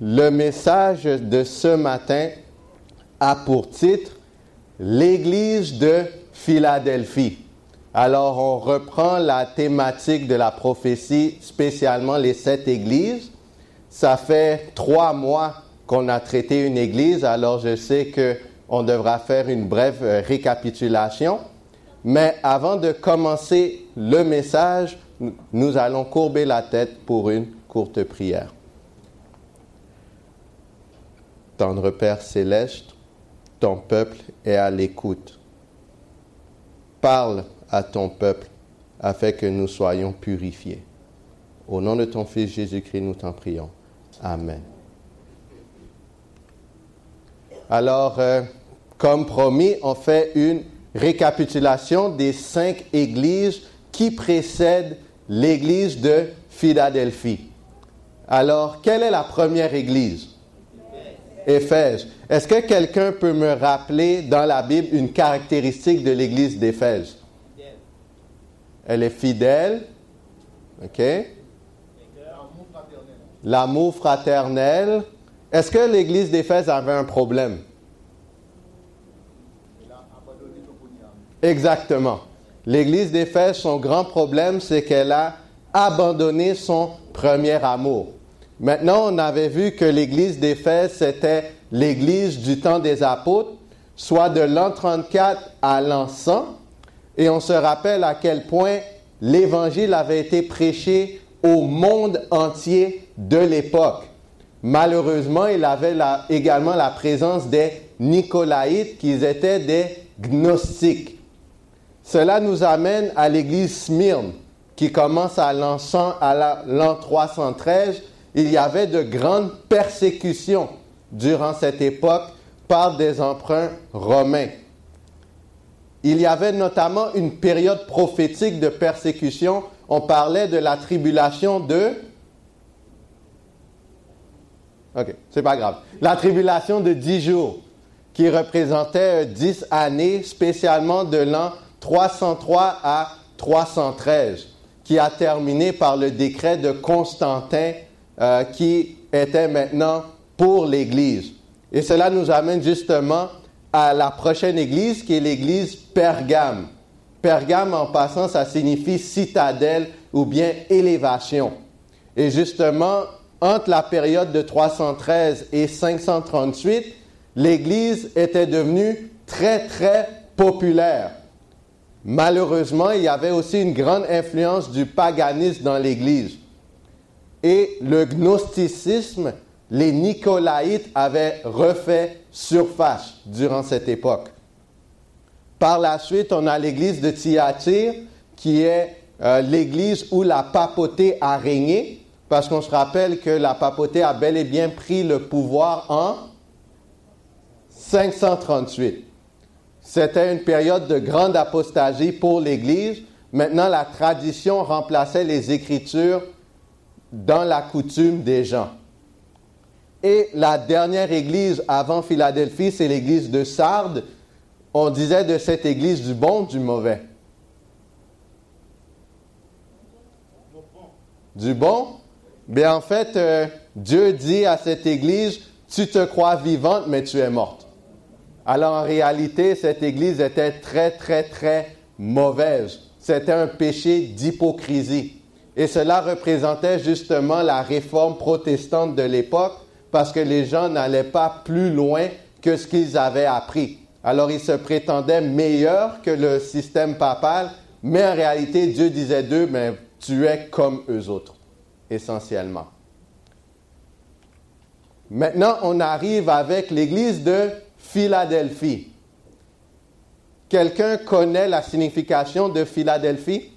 le message de ce matin a pour titre L'Église de Philadelphie. Alors on reprend la thématique de la prophétie, spécialement les sept églises. Ça fait trois mois qu'on a traité une église, alors je sais qu'on devra faire une brève euh, récapitulation. Mais avant de commencer le message, nous allons courber la tête pour une courte prière. Tendre Père céleste, ton peuple est à l'écoute. Parle à ton peuple afin que nous soyons purifiés. Au nom de ton Fils Jésus-Christ, nous t'en prions. Amen. Alors, euh, comme promis, on fait une récapitulation des cinq églises qui précèdent l'église de Philadelphie. Alors, quelle est la première église? Éphèse. Est-ce que quelqu'un peut me rappeler dans la Bible une caractéristique de l'église d'Éphèse? Elle est fidèle. OK? L'amour fraternel. Est-ce que l'église d'Éphèse avait un problème? Exactement. L'église d'Éphèse, son grand problème, c'est qu'elle a abandonné son premier amour. Maintenant, on avait vu que l'église d'Éphèse, c'était l'église du temps des apôtres, soit de l'an 34 à l'an 100. Et on se rappelle à quel point l'évangile avait été prêché au monde entier de l'époque. Malheureusement, il avait également la présence des Nicolaïtes, qui étaient des gnostiques. Cela nous amène à l'église Smyrne, qui commence à l'an à l'an 313. Il y avait de grandes persécutions durant cette époque par des emprunts romains. Il y avait notamment une période prophétique de persécution. On parlait de la tribulation de... OK, c'est pas grave. La tribulation de dix jours, qui représentait dix années, spécialement de l'an 303 à 313, qui a terminé par le décret de Constantin euh, qui était maintenant pour l'Église. Et cela nous amène justement à la prochaine Église qui est l'Église Pergame. Pergame, en passant, ça signifie citadelle ou bien élévation. Et justement, entre la période de 313 et 538, l'Église était devenue très, très populaire. Malheureusement, il y avait aussi une grande influence du paganisme dans l'Église. Et le gnosticisme, les Nicolaïtes avaient refait surface durant cette époque. Par la suite, on a l'église de Thyatire, qui est euh, l'église où la papauté a régné, parce qu'on se rappelle que la papauté a bel et bien pris le pouvoir en 538. C'était une période de grande apostasie pour l'Église. Maintenant, la tradition remplaçait les Écritures dans la coutume des gens. Et la dernière église avant Philadelphie, c'est l'église de Sardes. On disait de cette église du bon, du mauvais? Du bon? Bien, en fait, euh, Dieu dit à cette église, tu te crois vivante, mais tu es morte. Alors en réalité, cette église était très, très, très mauvaise. C'était un péché d'hypocrisie. Et cela représentait justement la réforme protestante de l'époque parce que les gens n'allaient pas plus loin que ce qu'ils avaient appris. Alors ils se prétendaient meilleurs que le système papal, mais en réalité, Dieu disait d'eux, mais tu es comme eux autres, essentiellement. Maintenant, on arrive avec l'église de Philadelphie. Quelqu'un connaît la signification de Philadelphie?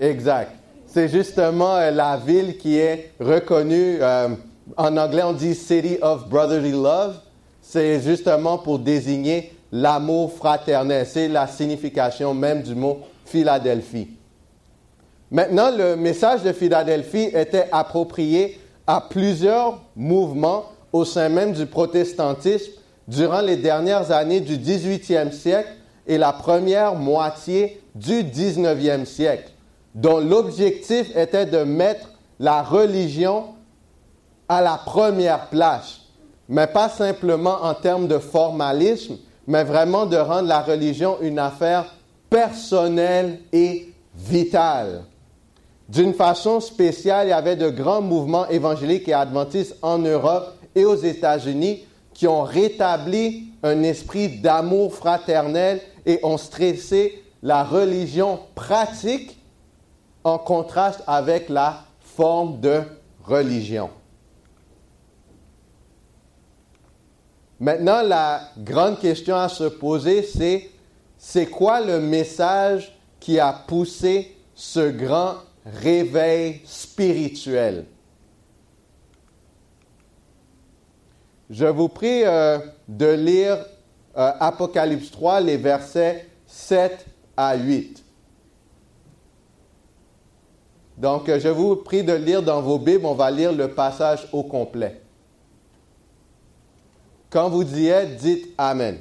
Exact. C'est justement euh, la ville qui est reconnue, euh, en anglais on dit City of Brotherly Love. C'est justement pour désigner l'amour fraternel. C'est la signification même du mot Philadelphie. Maintenant, le message de Philadelphie était approprié à plusieurs mouvements au sein même du protestantisme durant les dernières années du 18e siècle et la première moitié du 19e siècle, dont l'objectif était de mettre la religion à la première place, mais pas simplement en termes de formalisme, mais vraiment de rendre la religion une affaire personnelle et vitale. D'une façon spéciale, il y avait de grands mouvements évangéliques et adventistes en Europe et aux États-Unis qui ont rétabli un esprit d'amour fraternel et ont stressé la religion pratique en contraste avec la forme de religion. Maintenant, la grande question à se poser, c'est c'est quoi le message qui a poussé ce grand réveil spirituel? Je vous prie euh, de lire euh, Apocalypse 3, les versets 7 à 8. Donc, euh, je vous prie de lire dans vos Bibles, on va lire le passage au complet. Quand vous y êtes, dites Amen.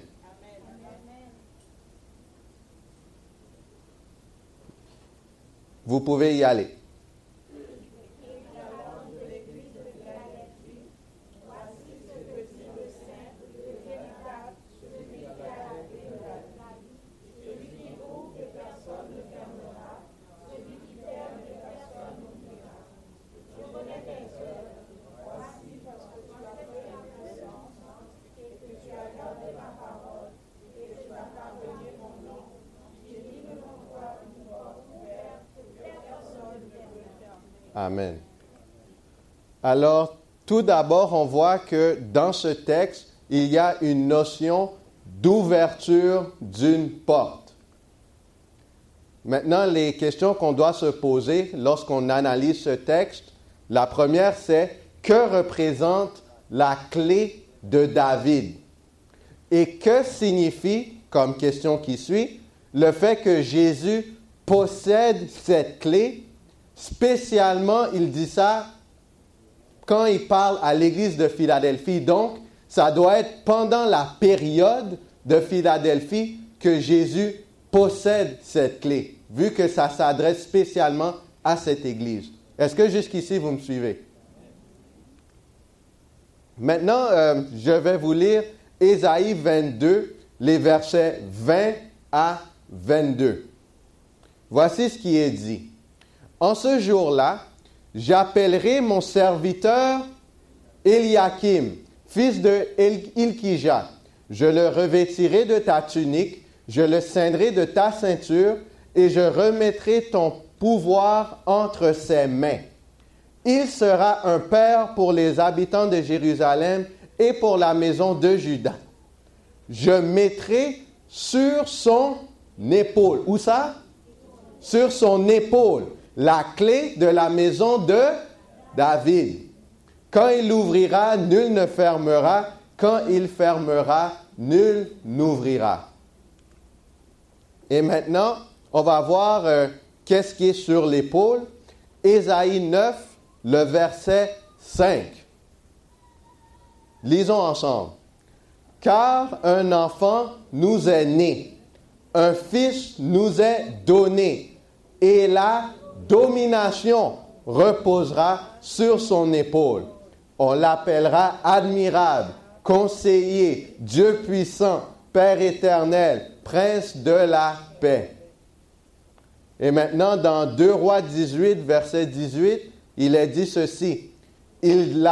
Vous pouvez y aller. Amen. Alors, tout d'abord, on voit que dans ce texte, il y a une notion d'ouverture d'une porte. Maintenant, les questions qu'on doit se poser lorsqu'on analyse ce texte, la première, c'est que représente la clé de David? Et que signifie, comme question qui suit, le fait que Jésus possède cette clé Spécialement, il dit ça quand il parle à l'église de Philadelphie. Donc, ça doit être pendant la période de Philadelphie que Jésus possède cette clé, vu que ça s'adresse spécialement à cette église. Est-ce que jusqu'ici, vous me suivez? Maintenant, euh, je vais vous lire Ésaïe 22, les versets 20 à 22. Voici ce qui est dit. En ce jour-là, j'appellerai mon serviteur Eliakim, fils de Ilkija. Je le revêtirai de ta tunique, je le ceindrai de ta ceinture, et je remettrai ton pouvoir entre ses mains. Il sera un père pour les habitants de Jérusalem et pour la maison de Juda. Je mettrai sur son épaule. Où ça? Sur son épaule la clé de la maison de David. Quand il l'ouvrira, nul ne fermera. Quand il fermera, nul n'ouvrira. Et maintenant, on va voir euh, qu'est-ce qui est sur l'épaule. Ésaïe 9, le verset 5. Lisons ensemble. Car un enfant nous est né, un fils nous est donné, et la domination reposera sur son épaule. On l'appellera admirable, conseiller, Dieu puissant, Père éternel, prince de la paix. Et maintenant, dans 2 Rois 18, verset 18, il est dit ceci. Ils,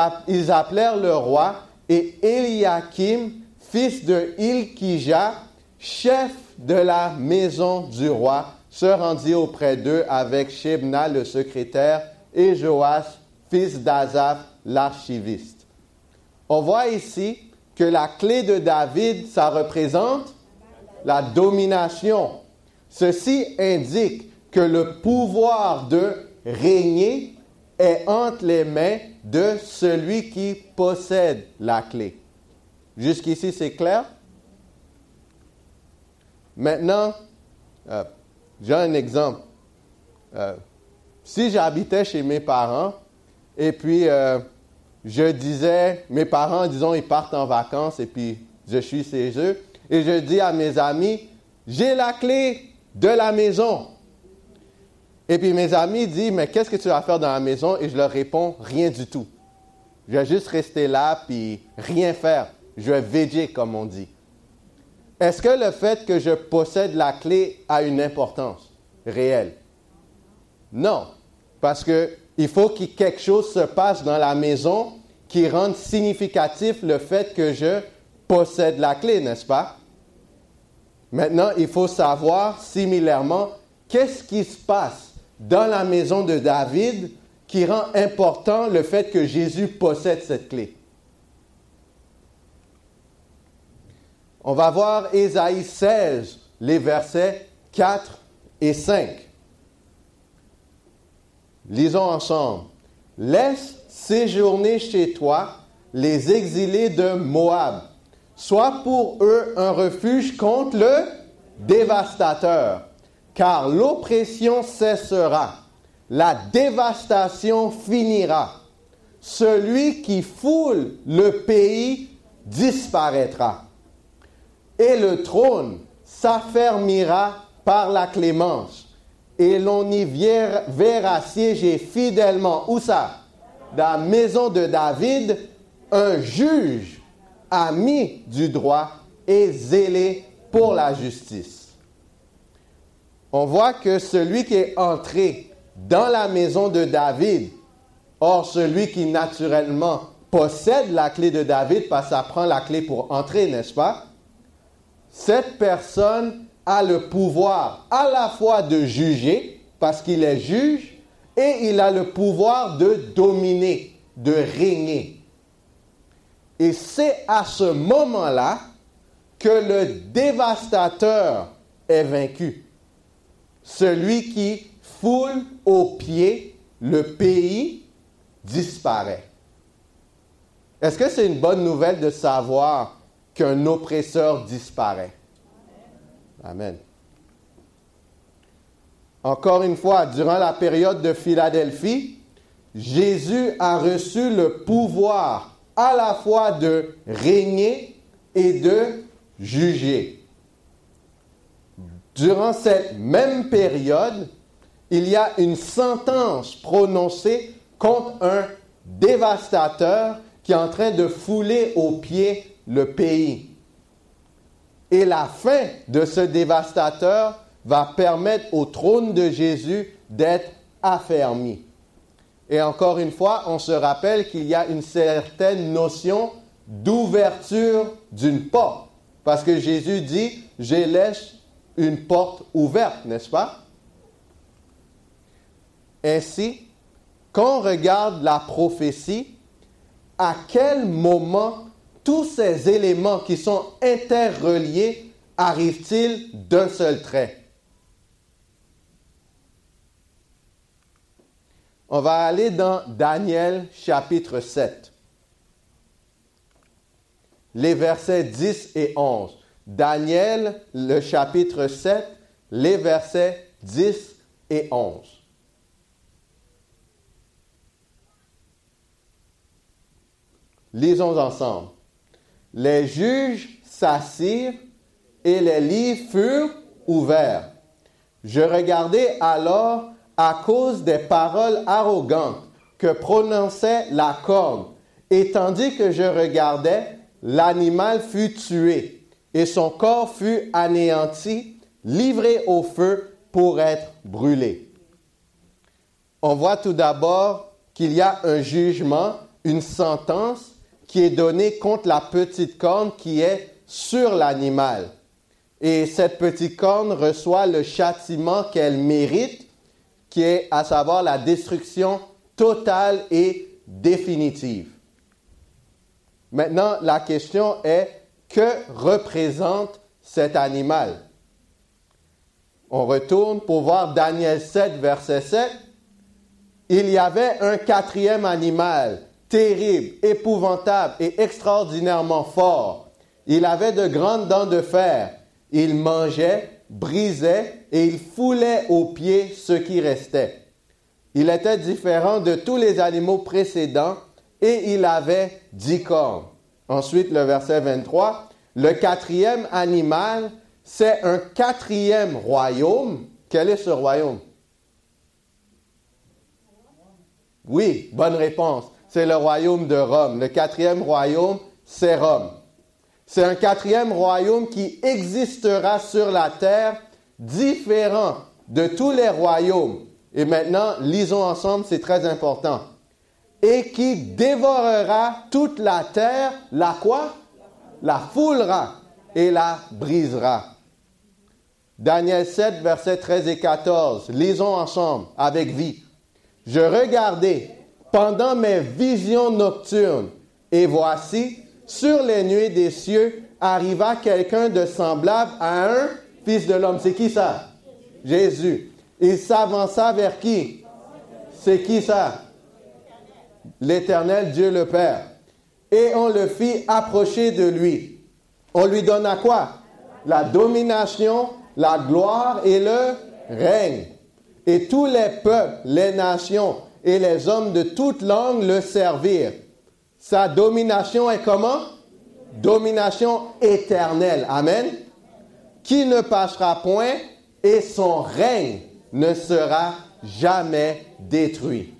appelèrent le roi et Eliakim, fils de Ilkija, chef de la maison du roi, se rendit auprès d'eux avec Shebna le secrétaire et Joas, fils d'Azaph, l'archiviste. On voit ici que la clé de David, ça représente la domination. Ceci indique que le pouvoir de régner est entre les mains de celui qui possède la clé. Jusqu'ici, c'est clair? Maintenant, euh, j'ai un exemple. Euh, si j'habitais chez mes parents et puis euh, je disais, mes parents, disons, ils partent en vacances et puis je suis chez eux, et je dis à mes amis, j'ai la clé de la maison. Et puis mes amis disent, mais qu'est-ce que tu vas faire dans la maison? Et je leur réponds, rien du tout. Je vais juste rester là puis rien faire. Je vais veiller, comme on dit. Est-ce que le fait que je possède la clé a une importance réelle? Non, parce qu'il faut que quelque chose se passe dans la maison qui rende significatif le fait que je possède la clé, n'est-ce pas? Maintenant, il faut savoir similairement qu'est-ce qui se passe dans la maison de David qui rend important le fait que Jésus possède cette clé. On va voir Ésaïe 16, les versets 4 et 5. Lisons ensemble. Laisse séjourner chez toi les exilés de Moab. Sois pour eux un refuge contre le dévastateur, car l'oppression cessera, la dévastation finira. Celui qui foule le pays disparaîtra, et le trône s'affermira par la clémence et l'on y verra siéger fidèlement, où ça? Dans la maison de David, un juge ami du droit et zélé pour la justice. On voit que celui qui est entré dans la maison de David, or celui qui naturellement possède la clé de David, parce que ça prend la clé pour entrer, n'est-ce pas? Cette personne a le pouvoir à la fois de juger, parce qu'il est juge, et il a le pouvoir de dominer, de régner. Et c'est à ce moment-là que le dévastateur est vaincu. Celui qui foule au pied le pays disparaît. Est-ce que c'est une bonne nouvelle de savoir qu'un oppresseur disparaît? Amen. Encore une fois, durant la période de Philadelphie, Jésus a reçu le pouvoir à la fois de régner et de juger. Durant cette même période, il y a une sentence prononcée contre un dévastateur qui est en train de fouler aux pieds le pays. Et la fin de ce dévastateur va permettre au trône de Jésus d'être affermi. Et encore une fois, on se rappelle qu'il y a une certaine notion d'ouverture d'une porte. Parce que Jésus dit, je laisse une porte ouverte, n'est-ce pas? Ainsi, quand on regarde la prophétie, à quel moment tous ces éléments qui sont interreliés arrivent-ils d'un seul trait? On va aller dans Daniel chapitre 7, les versets 10 et 11. Daniel, le chapitre 7, les versets 10 et 11. Lisons ensemble. Les juges s'assirent et les livres furent ouverts. Je regardais alors à cause des paroles arrogantes que prononçait la corne, et tandis que je regardais, l'animal fut tué, et son corps fut anéanti, livré au feu pour être brûlé. On voit tout d'abord qu'il y a un jugement, une sentence qui est donnée contre la petite corne qui est sur l'animal. Et cette petite corne reçoit le châtiment qu'elle mérite, qui est à savoir la destruction totale et définitive. Maintenant, la question est, que représente cet animal? On retourne pour voir Daniel 7, verset 7. Il y avait un quatrième animal terrible, épouvantable et extraordinairement fort. Il avait de grandes dents de fer. Il mangeait, brisait et il foulait aux pieds ce qui restait. Il était différent de tous les animaux précédents et il avait dix cornes. Ensuite, le verset 23, le quatrième animal, c'est un quatrième royaume. Quel est ce royaume? Oui, bonne réponse c'est le royaume de Rome. Le quatrième royaume, c'est Rome. C'est un quatrième royaume qui existera sur la terre, différent de tous les royaumes. Et maintenant, lisons ensemble, c'est très important. Et qui dévorera toute la terre, la quoi? La foulera et la brisera. Daniel 7, versets 13 et 14. Lisons ensemble avec vie. Je regardais pendant mes visions nocturnes, et voici, sur les nuées des cieux, arriva quelqu'un de semblable à un fils de l'homme. C'est qui ça? Jésus. Il s'avança vers qui? C'est qui ça? L'Éternel Dieu le Père. Et on le fit approcher de lui. On lui donna quoi? La domination, la gloire et le règne. Et tous les peuples, les nations et les hommes de toute langue le servirent. Sa domination est comment? Domination éternelle. Amen. Qui ne passera point et son règne ne sera jamais détruit.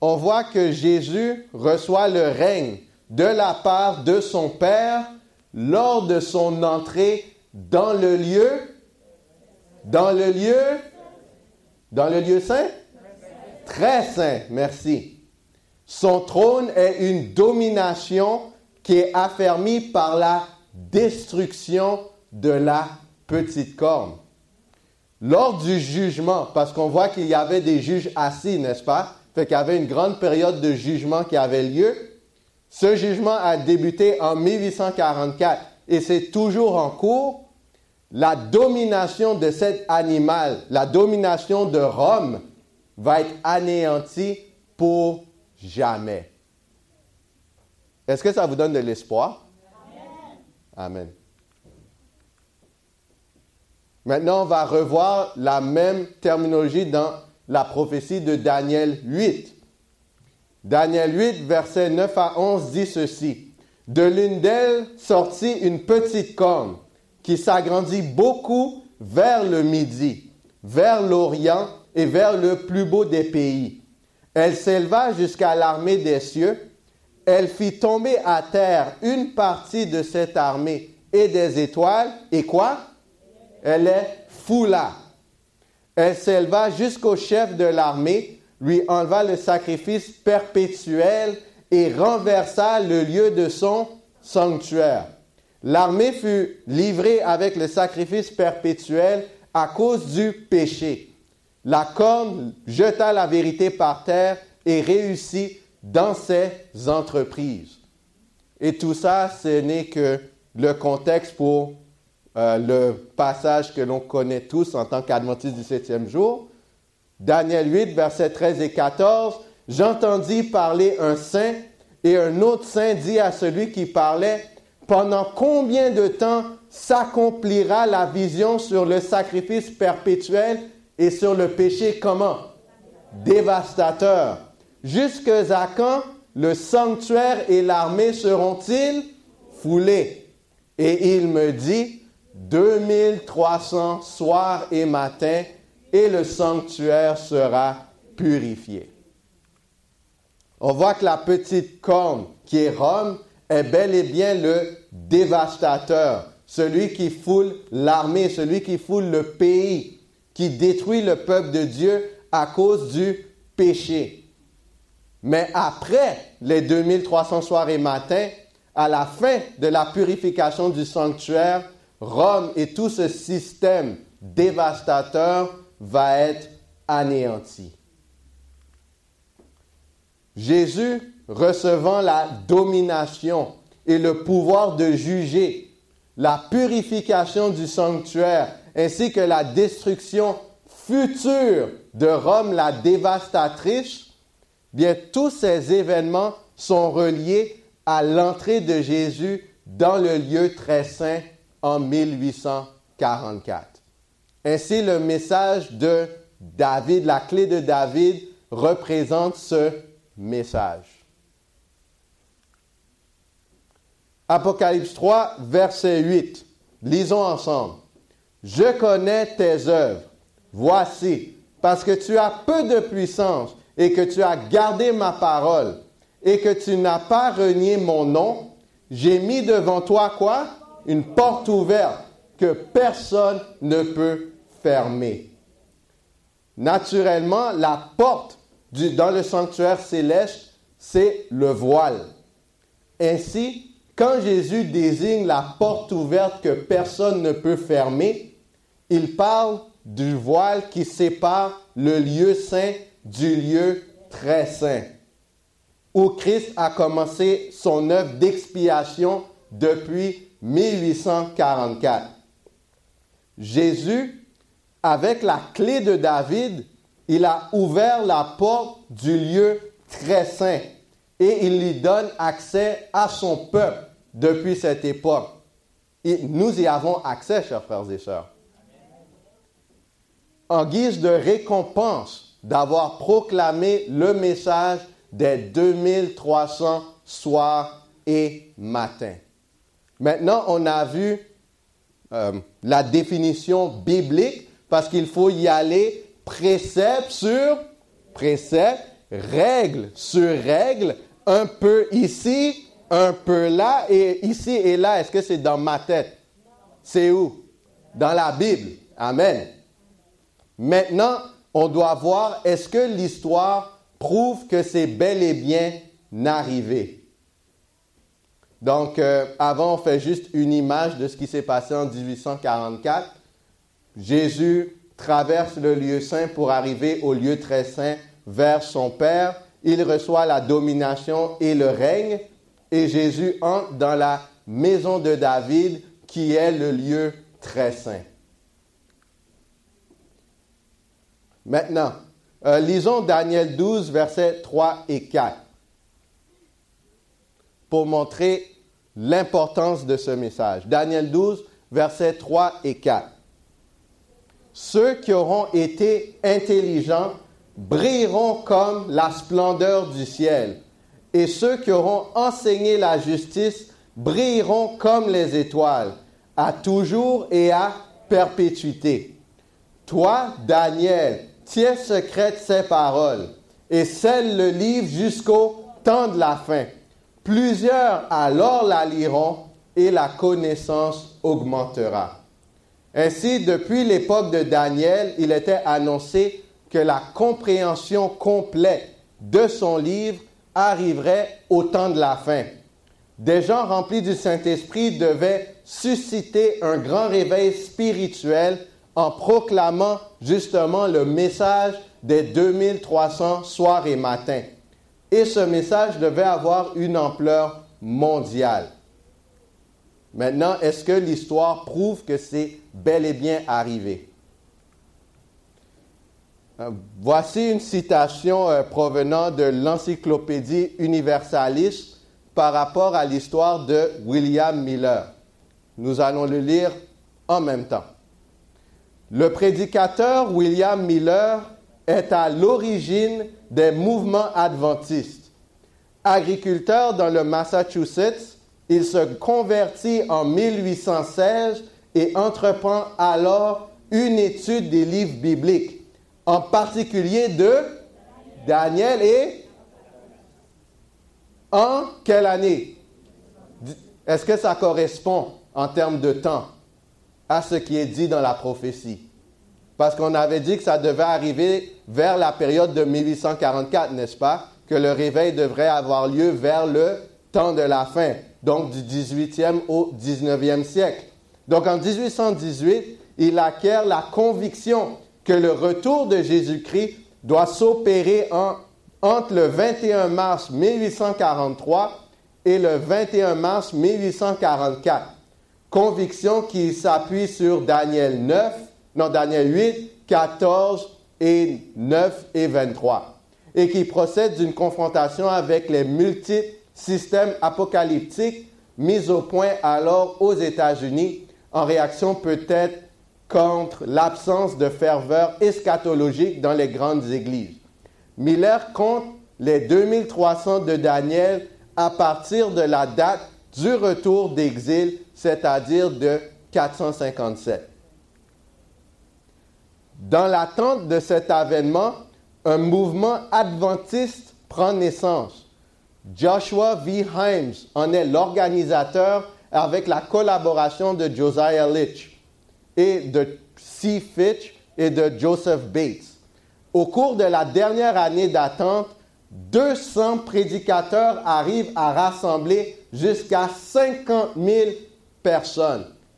On voit que Jésus reçoit le règne de la part de son Père lors de son entrée dans le lieu, dans le lieu, dans le lieu saint, très saint, merci. Son trône est une domination qui est affermie par la destruction de la petite corne. Lors du jugement, parce qu'on voit qu'il y avait des juges assis, n'est-ce pas? Fait qu'il y avait une grande période de jugement qui avait lieu. Ce jugement a débuté en 1844 et c'est toujours en cours. La domination de cet animal, la domination de Rome, va être anéantie pour jamais. Est-ce que ça vous donne de l'espoir? Amen. Maintenant, on va revoir la même terminologie dans la prophétie de Daniel 8. Daniel 8, versets 9 à 11 dit ceci. De l'une d'elles sortit une petite corne qui s'agrandit beaucoup vers le midi, vers l'Orient et vers le plus beau des pays. Elle s'éleva jusqu'à l'armée des cieux. Elle fit tomber à terre une partie de cette armée et des étoiles. Et quoi? elle est foula. Elle s'éleva jusqu'au chef de l'armée, lui enleva le sacrifice perpétuel et renversa le lieu de son sanctuaire. L'armée fut livrée avec le sacrifice perpétuel à cause du péché. La corne jeta la vérité par terre et réussit dans ses entreprises. Et tout ça, ce n'est que le contexte pour euh, le passage que l'on connaît tous en tant qu'adventiste du septième jour. Daniel 8, versets 13 et 14. J'entendis parler un saint et un autre saint dit à celui qui parlait, pendant combien de temps s'accomplira la vision sur le sacrifice perpétuel et sur le péché comment Dévastateur. Jusque à quand le sanctuaire et l'armée seront-ils foulés? Et il me dit, 2300 soirs et matins, et le sanctuaire sera purifié. On voit que la petite corne qui est Rome est bel et bien le dévastateur, celui qui foule l'armée, celui qui foule le pays, qui détruit le peuple de Dieu à cause du péché. Mais après les 2300 soirs et matins, à la fin de la purification du sanctuaire, Rome et tout ce système dévastateur va être anéanti. Jésus recevant la domination et le pouvoir de juger, la purification du sanctuaire, ainsi que la destruction future de Rome, la dévastatrice, bien tous ces événements sont reliés à l'entrée de Jésus dans le lieu très saint en 1844. Ainsi, le message de David, la clé de David, représente ce message. Apocalypse 3, verset 8. Lisons ensemble. Je connais tes œuvres. Voici, parce que tu as peu de puissance et que tu as gardé ma parole et que tu n'as pas renié mon nom, j'ai mis devant toi quoi? Une porte ouverte que personne ne peut fermer. Naturellement, la porte dans le sanctuaire céleste, c'est le voile. Ainsi, quand Jésus désigne la porte ouverte que personne ne peut fermer, il parle du voile qui sépare le lieu saint du lieu très saint, où Christ a commencé son œuvre d'expiation depuis 1844. Jésus, avec la clé de David, il a ouvert la porte du lieu très saint et il lui donne accès à son peuple depuis cette époque. Et nous y avons accès, chers frères et sœurs. En guise de récompense d'avoir proclamé le message des 2300 soirs et matins. Maintenant, on a vu euh, la définition biblique parce qu'il faut y aller précepte sur précepte, règle sur règle, un peu ici, un peu là, et ici et là. Est-ce que c'est dans ma tête? C'est où? Dans la Bible. Amen. Maintenant, on doit voir, est-ce que l'histoire prouve que c'est bel et bien arrivé? Donc, euh, avant, on fait juste une image de ce qui s'est passé en 1844. Jésus traverse le lieu saint pour arriver au lieu très saint vers son Père. Il reçoit la domination et le règne et Jésus entre dans la maison de David qui est le lieu très saint. Maintenant, euh, lisons Daniel 12, versets 3 et 4 pour montrer l'importance de ce message. Daniel 12, versets 3 et 4. Ceux qui auront été intelligents brilleront comme la splendeur du ciel, et ceux qui auront enseigné la justice brilleront comme les étoiles, à toujours et à perpétuité. Toi, Daniel, tiens secrète ces paroles, et scelle le livre jusqu'au temps de la fin. Plusieurs alors la liront, et la connaissance augmentera. Ainsi, depuis l'époque de Daniel, il était annoncé que la compréhension complète de son livre arriverait au temps de la fin. Des gens remplis du Saint-Esprit devaient susciter un grand réveil spirituel en proclamant justement le message des 2300 soirs et matins. Et ce message devait avoir une ampleur mondiale. Maintenant, est-ce que l'histoire prouve que c'est bel et bien arrivé? Euh, voici une citation euh, provenant de l'Encyclopédie universaliste par rapport à l'histoire de William Miller. Nous allons le lire en même temps. Le prédicateur William Miller est à l'origine des mouvements adventistes. Agriculteur dans le Massachusetts, il se convertit en 1816 et entreprend alors une étude des livres bibliques, en particulier de Daniel et en quelle année? Est-ce que ça correspond en termes de temps? À ce qui est dit dans la prophétie Parce qu'on avait dit que ça devait arriver vers la période de 1844, n'est-ce pas Que le réveil devrait avoir lieu vers le temps de la fin donc du 18e au 19e siècle. Donc en 1818, il acquiert la conviction que le retour de Jésus-Christ doit s'opérer entre le 21 mars 1843 et le 21 mars 1844. Conviction qui s'appuie sur Daniel 9, non Daniel 8, 14 et 9 et 23, et qui procède d'une confrontation avec les multiples système apocalyptique mis au point alors aux États-Unis en réaction peut-être contre l'absence de ferveur eschatologique dans les grandes églises. Miller compte les 2300 de Daniel à partir de la date du retour d'exil, c'est-à-dire de 457. Dans l'attente de cet avènement, un mouvement adventiste prend naissance. Joshua V. Himes en est l'organisateur avec la collaboration de Josiah Litch et de C. Fitch et de Joseph Bates. Au cours de la dernière année d'attente, 200 prédicateurs arrivent à rassembler jusqu'à 50 000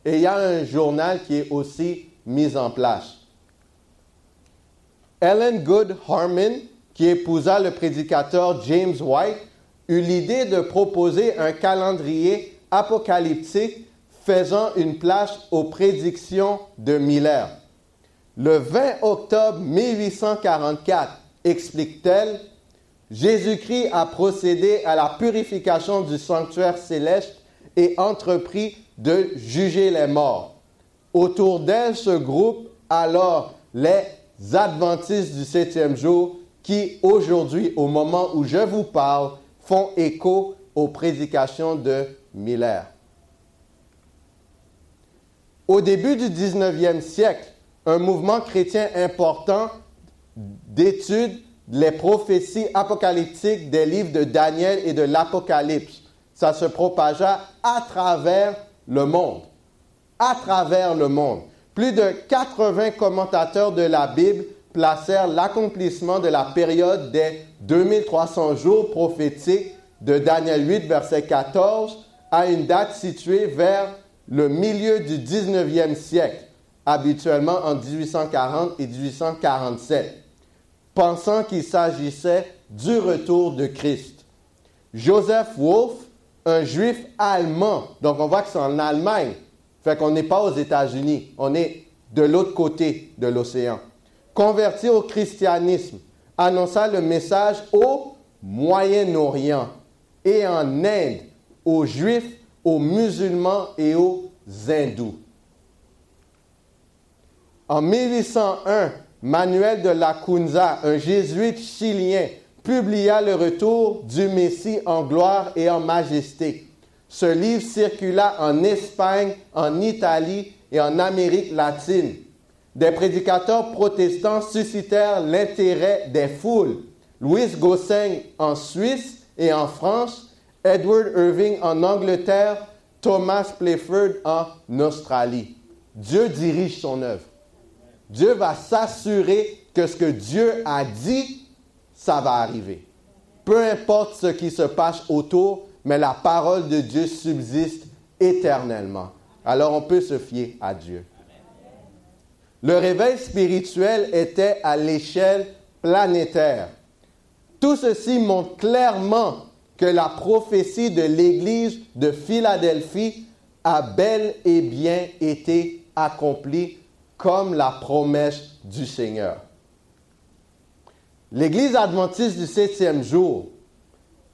Et il y a un journal qui est aussi mis en place. Ellen Good Harmon, qui épousa le prédicateur James White, eut l'idée de proposer un calendrier apocalyptique faisant une place aux prédictions de Miller. Le 20 octobre 1844, explique-t-elle, Jésus-Christ a procédé à la purification du sanctuaire céleste et entrepris de juger les morts. Autour d'elle se groupent alors les adventistes du septième jour qui, aujourd'hui, au moment où je vous parle, font écho aux prédications de Miller. Au début du 19e siècle, un mouvement chrétien important d'étude les prophéties apocalyptiques des livres de Daniel et de l'Apocalypse. Ça se propagea à travers le monde. À travers le monde. Plus de 80 commentateurs de la Bible placèrent l'accomplissement de la période des 2300 jours prophétiques de Daniel 8, verset 14, à une date située vers le milieu du 19e siècle, habituellement en 1840 et 1847 pensant qu'il s'agissait du retour de Christ. Joseph Wolff, un juif allemand, donc on voit que c'est en Allemagne, fait qu'on n'est pas aux États-Unis, on est de l'autre côté de l'océan, converti au christianisme, annonça le message au Moyen-Orient et en Inde, aux juifs, aux musulmans et aux hindous. En 1801, Manuel de Lacunza, un jésuite chilien, publia le retour du Messie en gloire et en majesté. Ce livre circula en Espagne, en Italie et en Amérique latine. Des prédicateurs protestants suscitèrent l'intérêt des foules. Louis Gosseng en Suisse et en France, Edward Irving en Angleterre, Thomas Playford en Australie. Dieu dirige son œuvre. Dieu va s'assurer que ce que Dieu a dit, ça va arriver. Peu importe ce qui se passe autour, mais la parole de Dieu subsiste éternellement. Alors on peut se fier à Dieu. Le réveil spirituel était à l'échelle planétaire. Tout ceci montre clairement que la prophétie de l'Église de Philadelphie a bel et bien été accomplie comme la promesse du Seigneur. L'Église adventiste du septième jour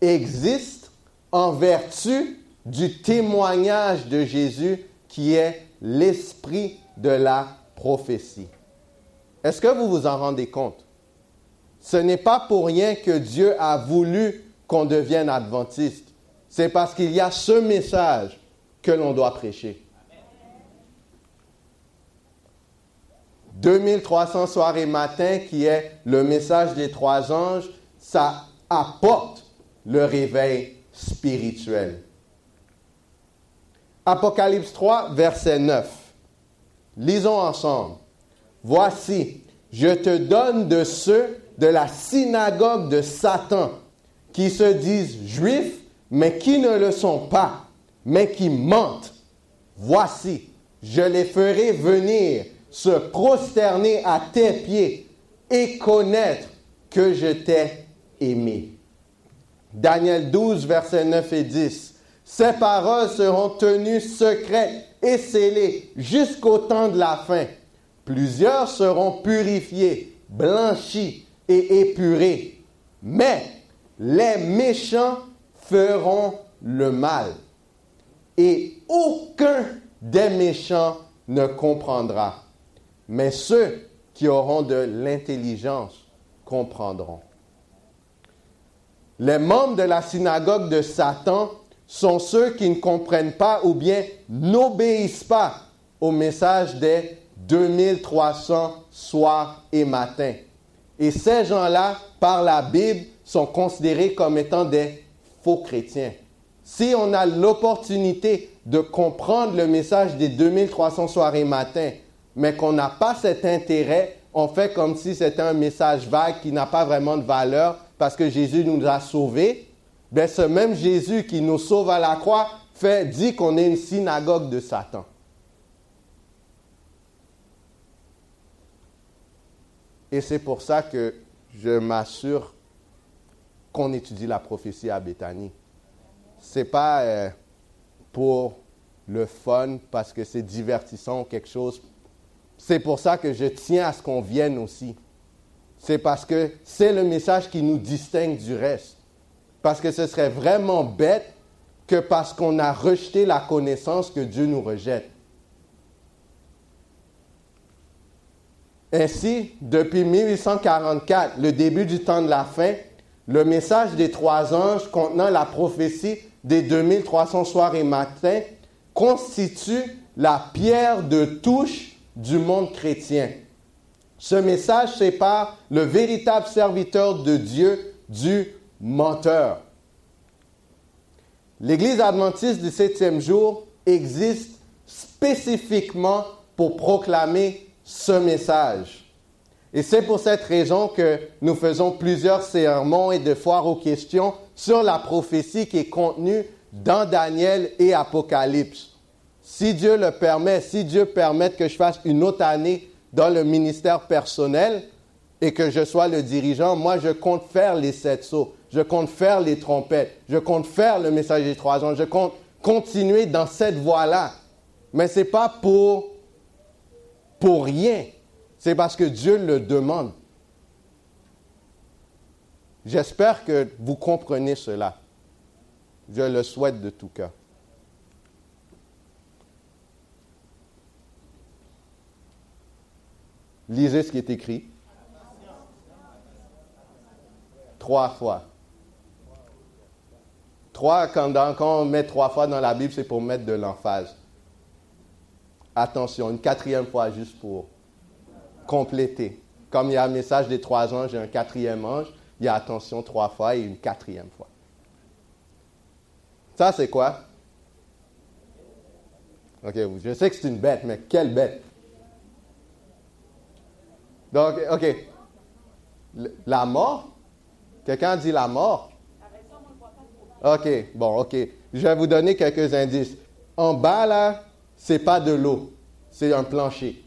existe en vertu du témoignage de Jésus qui est l'esprit de la prophétie. Est-ce que vous vous en rendez compte? Ce n'est pas pour rien que Dieu a voulu qu'on devienne adventiste. C'est parce qu'il y a ce message que l'on doit prêcher. 2300 soirs et matins, qui est le message des trois anges, ça apporte le réveil spirituel. Apocalypse 3, verset 9. Lisons ensemble. Voici, je te donne de ceux de la synagogue de Satan, qui se disent juifs, mais qui ne le sont pas, mais qui mentent. Voici, je les ferai venir se prosterner à tes pieds et connaître que je t'ai aimé. Daniel 12, versets 9 et 10. Ces paroles seront tenues secrètes et scellées jusqu'au temps de la fin. Plusieurs seront purifiés, blanchis et épurés. Mais les méchants feront le mal. Et aucun des méchants ne comprendra mais ceux qui auront de l'intelligence comprendront. Les membres de la synagogue de Satan sont ceux qui ne comprennent pas ou bien n'obéissent pas au message des 2300 soirs et matins. Et ces gens-là, par la Bible, sont considérés comme étant des faux chrétiens. Si on a l'opportunité de comprendre le message des 2300 soirées matin, mais qu'on n'a pas cet intérêt, on fait comme si c'était un message vague qui n'a pas vraiment de valeur parce que Jésus nous a sauvés. Ben, ce même Jésus qui nous sauve à la croix fait, dit qu'on est une synagogue de Satan. Et c'est pour ça que je m'assure qu'on étudie la prophétie à Béthanie. Ce n'est pas euh, pour le fun, parce que c'est divertissant ou quelque chose. C'est pour ça que je tiens à ce qu'on vienne aussi. C'est parce que c'est le message qui nous distingue du reste. Parce que ce serait vraiment bête que parce qu'on a rejeté la connaissance que Dieu nous rejette. Ainsi, depuis 1844, le début du temps de la fin, le message des trois anges contenant la prophétie des 2300 soirs et matins constitue la pierre de touche du monde chrétien. Ce message sépare le véritable serviteur de Dieu du menteur. L'Église adventiste du septième jour existe spécifiquement pour proclamer ce message. Et c'est pour cette raison que nous faisons plusieurs sermons et de foires aux questions sur la prophétie qui est contenue dans Daniel et Apocalypse. Si Dieu le permet, si Dieu permet que je fasse une autre année dans le ministère personnel et que je sois le dirigeant, moi je compte faire les sept sauts, je compte faire les trompettes, je compte faire le message des trois ans, je compte continuer dans cette voie-là. Mais ce n'est pas pour, pour rien, c'est parce que Dieu le demande. J'espère que vous comprenez cela. Je le souhaite de tout cœur. Lisez ce qui est écrit. Trois fois. Trois, quand, on met trois fois dans la Bible, c'est pour mettre de l'emphase. Attention, une quatrième fois juste pour compléter. Comme il y a un message des trois anges et un quatrième ange, il y a attention trois fois et une quatrième fois. Ça, c'est quoi? OK, je sais que c'est une bête, mais quelle bête? Donc, OK. La mort? Quelqu'un dit la mort? OK, bon, OK. Je vais vous donner quelques indices. En bas, là, c'est pas de l'eau, c'est un plancher.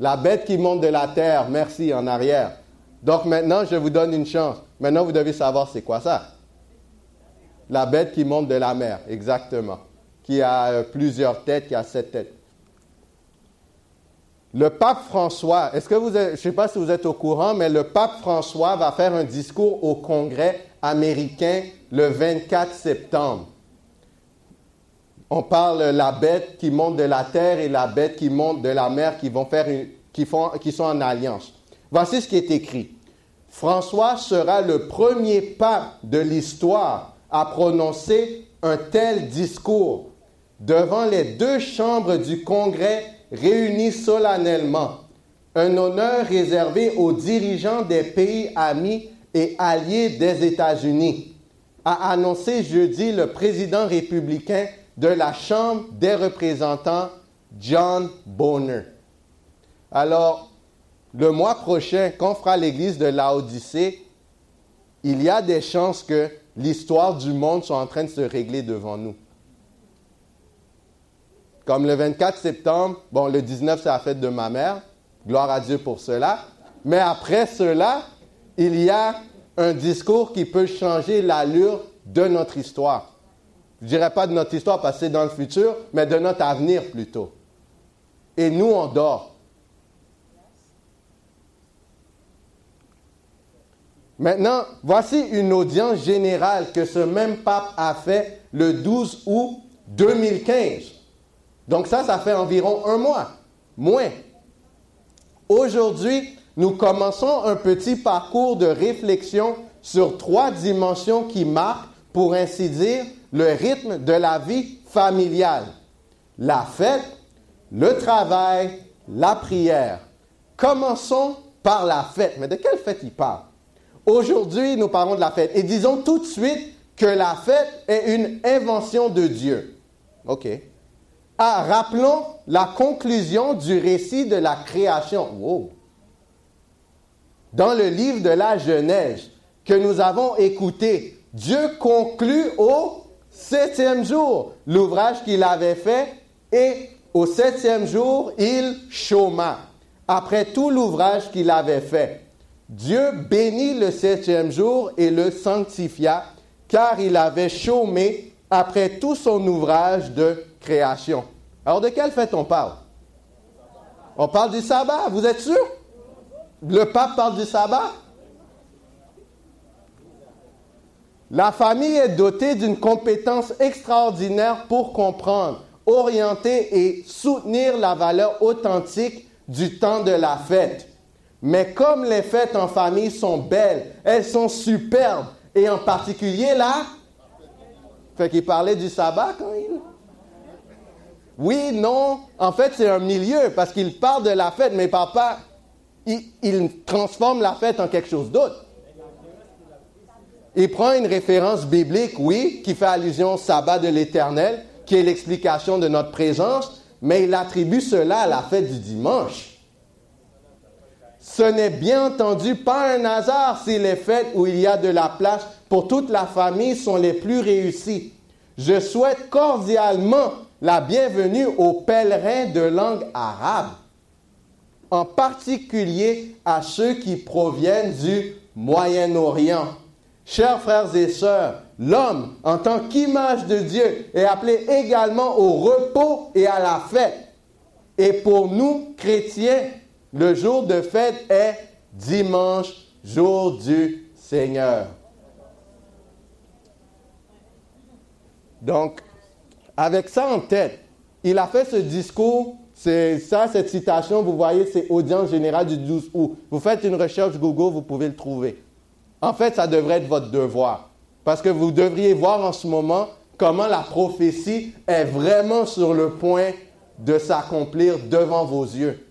La bête qui monte de la terre, merci, en arrière. Donc maintenant, je vous donne une chance. Maintenant, vous devez savoir c'est quoi ça. La bête qui monte de la mer, exactement. Qui a euh, plusieurs têtes, qui a sept têtes. Le pape François, est-ce que vous je ne sais pas si vous êtes au courant, mais le pape François va faire un discours au Congrès américain le 24 septembre. On parle la bête qui monte de la terre et la bête qui monte de la mer qui vont faire qui, font, qui sont en alliance. Voici ce qui est écrit. François sera le premier pape de l'histoire à prononcer un tel discours devant les deux chambres du Congrès réunies solennellement, un honneur réservé aux dirigeants des pays amis et alliés des États-Unis, a annoncé jeudi le président républicain de la Chambre des représentants, John Bonner. Alors, le mois prochain, quand on fera l'église de Laodicée, il y a des chances que l'histoire du monde soit en train de se régler devant nous. Comme le 24 septembre, bon, le 19, c'est la fête de ma mère. Gloire à Dieu pour cela. Mais après cela, il y a un discours qui peut changer l'allure de notre histoire. Je ne dirais pas de notre histoire c'est dans le futur, mais de notre avenir plutôt. Et nous, on dort. Maintenant, voici une audience générale que ce même pape a fait le 12 août 2015. Donc ça, ça fait environ un mois, moins. Aujourd'hui, nous commençons un petit parcours de réflexion sur trois dimensions qui marquent, pour ainsi dire, le rythme de la vie familiale. La fête, le travail, la prière. Commençons par la fête. Mais de quelle fête il parle? Aujourd'hui, nous parlons de la fête. Et disons tout de suite que la fête est une invention de Dieu. OK. Ah, rappelons la conclusion du récit de la création. Wow. Dans le livre de la Genèse que nous avons écouté, Dieu conclut au septième jour l'ouvrage qu'il avait fait et au septième jour, il chôma. Après tout l'ouvrage qu'il avait fait, Dieu bénit le septième jour et le sanctifia, car il avait chômé après tout son ouvrage de Alors de quelle fête on parle? On parle du sabbat, vous êtes sûr? Le pape parle du sabbat? La famille est dotée d'une compétence extraordinaire pour comprendre, orienter et soutenir la valeur authentique du temps de la fête. Mais comme les fêtes en famille sont belles, elles sont superbes, et en particulier là, fait qu'il parlait du sabbat quand il... Oui, non, en fait c'est un milieu, parce qu'il parle de la fête, mais papa, il, il transforme la fête en quelque chose d'autre. Il prend une référence biblique, oui, qui fait allusion au sabbat de l'Éternel, qui est l'explication de notre présence, mais il attribue cela à la fête du dimanche. Ce n'est bien entendu pas un hasard si les fêtes où il y a de la place pour toute la famille sont les plus réussies. Je souhaite cordialement la bienvenue aux pèlerins de langue arabe, en particulier à ceux qui proviennent du Moyen-Orient. Chers frères et sœurs, l'homme, en tant qu'image de Dieu, est appelé également au repos et à la fête. Et pour nous, chrétiens, le jour de fête est dimanche, jour du Seigneur. Donc, avec ça en tête, il a fait ce discours, c'est ça, cette citation, vous voyez, c'est audience générale du 12 août. Vous faites une recherche Google, vous pouvez le trouver. En fait, ça devrait être votre devoir. Parce que vous devriez voir en ce moment comment la prophétie est vraiment sur le point de s'accomplir devant vos yeux.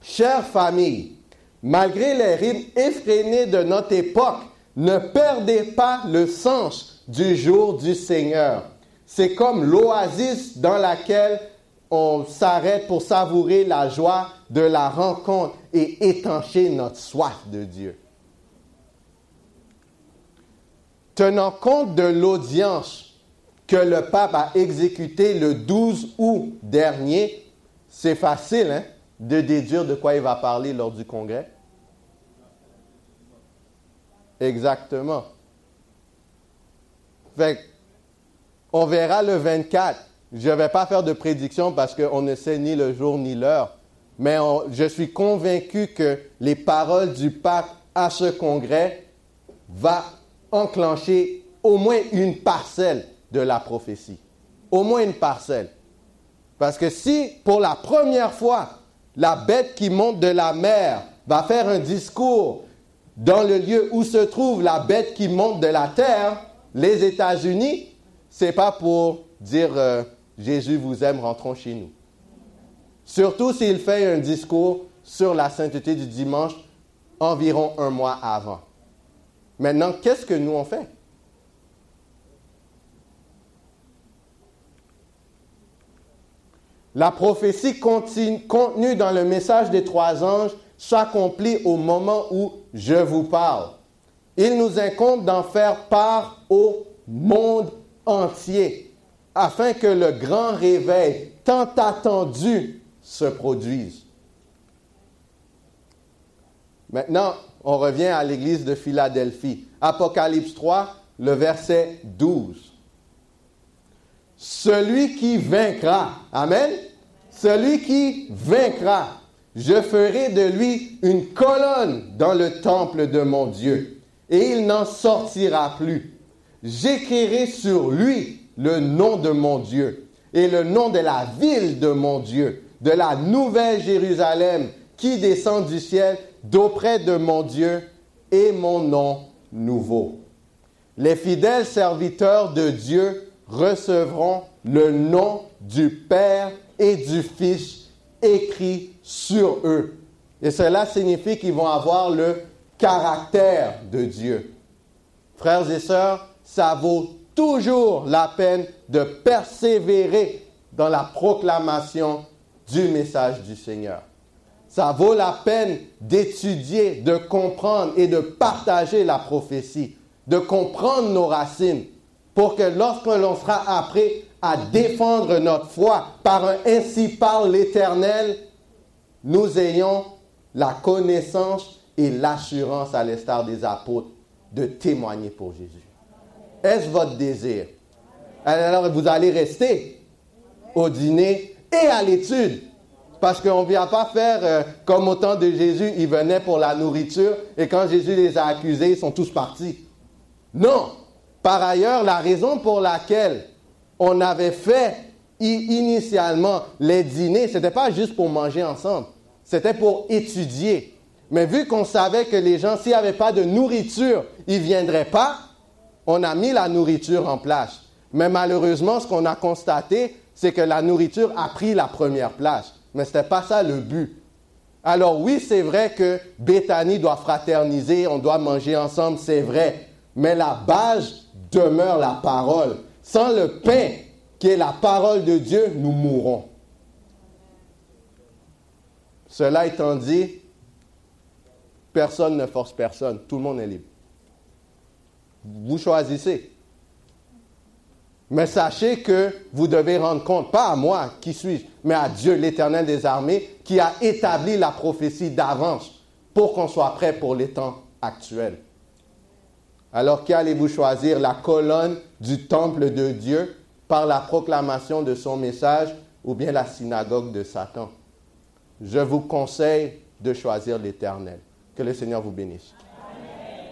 Chère famille, malgré les rythmes effrénés de notre époque, ne perdez pas le sens du jour du Seigneur. C'est comme l'oasis dans laquelle on s'arrête pour savourer la joie de la rencontre et étancher notre soif de Dieu. Tenant compte de l'audience que le pape a exécutée le 12 août dernier, c'est facile hein, de déduire de quoi il va parler lors du congrès. Exactement. On verra le 24 je ne vais pas faire de prédiction parce qu'on ne sait ni le jour ni l'heure, mais je suis convaincu que les paroles du pape à ce congrès vont enclencher au moins une parcelle de la prophétie. Au moins une parcelle. Parce que si pour la première fois, la bête qui monte de la mer va faire un discours dans le lieu où se trouve la bête qui monte de la terre, les États-Unis, c'est pas pour dire euh, Jésus vous aime, rentrons chez nous. Surtout s'il fait un discours sur la sainteté du dimanche environ un mois avant. Maintenant, qu'est-ce que nous on fait? La prophétie contenue dans le message des trois anges s'accomplit au moment où je vous parle. Il nous incombe d'en faire part au monde entier afin que le grand réveil tant attendu se produise. Maintenant, on revient à l'église de Philadelphie. Apocalypse 3, le verset 12. Celui qui vaincra, Amen, celui qui vaincra, je ferai de lui une colonne dans le temple de mon Dieu, et il n'en sortira plus. J'écrirai sur lui le nom de mon Dieu et le nom de la ville de mon Dieu, de la nouvelle Jérusalem qui descend du ciel d'auprès de mon Dieu et mon nom nouveau. Les fidèles serviteurs de Dieu recevront le nom du Père et du Fils écrit sur eux. Et cela signifie qu'ils vont avoir le caractère de Dieu. Frères et sœurs, ça vaut toujours la peine de persévérer dans la proclamation du message du Seigneur. Ça vaut la peine d'étudier, de comprendre et de partager la prophétie, de comprendre nos racines, pour que lorsque l'on sera appris à défendre notre foi par un ainsi parle l'Éternel, nous ayons la connaissance et l'assurance, à l'instar des apôtres, de témoigner pour Jésus. Est-ce votre désir? Alors vous allez rester au dîner et à l'étude. Parce qu'on ne vient pas faire euh, comme au temps de Jésus, ils venaient pour la nourriture et quand Jésus les a accusés, ils sont tous partis. Non. Par ailleurs, la raison pour laquelle on avait fait initialement les dîners, ce n'était pas juste pour manger ensemble, c'était pour étudier. Mais vu qu'on savait que les gens, s'il n'y avait pas de nourriture, ils ne viendraient pas, on a mis la nourriture en place. Mais malheureusement, ce qu'on a constaté, c'est que la nourriture a pris la première place. Mais ce n'était pas ça le but. Alors oui, c'est vrai que Béthanie doit fraterniser, on doit manger ensemble, c'est vrai. Mais la base demeure la parole. Sans le pain, qui est la parole de Dieu, nous mourrons. Cela étant dit, personne ne force personne, tout le monde est libre. Vous choisissez. Mais sachez que vous devez rendre compte, pas à moi, qui suis-je, mais à Dieu, l'Éternel des armées, qui a établi la prophétie d'avance pour qu'on soit prêt pour les temps actuels. Alors qu'allez-vous choisir? La colonne du temple de Dieu par la proclamation de son message ou bien la synagogue de Satan? Je vous conseille de choisir l'Éternel. Que le Seigneur vous bénisse.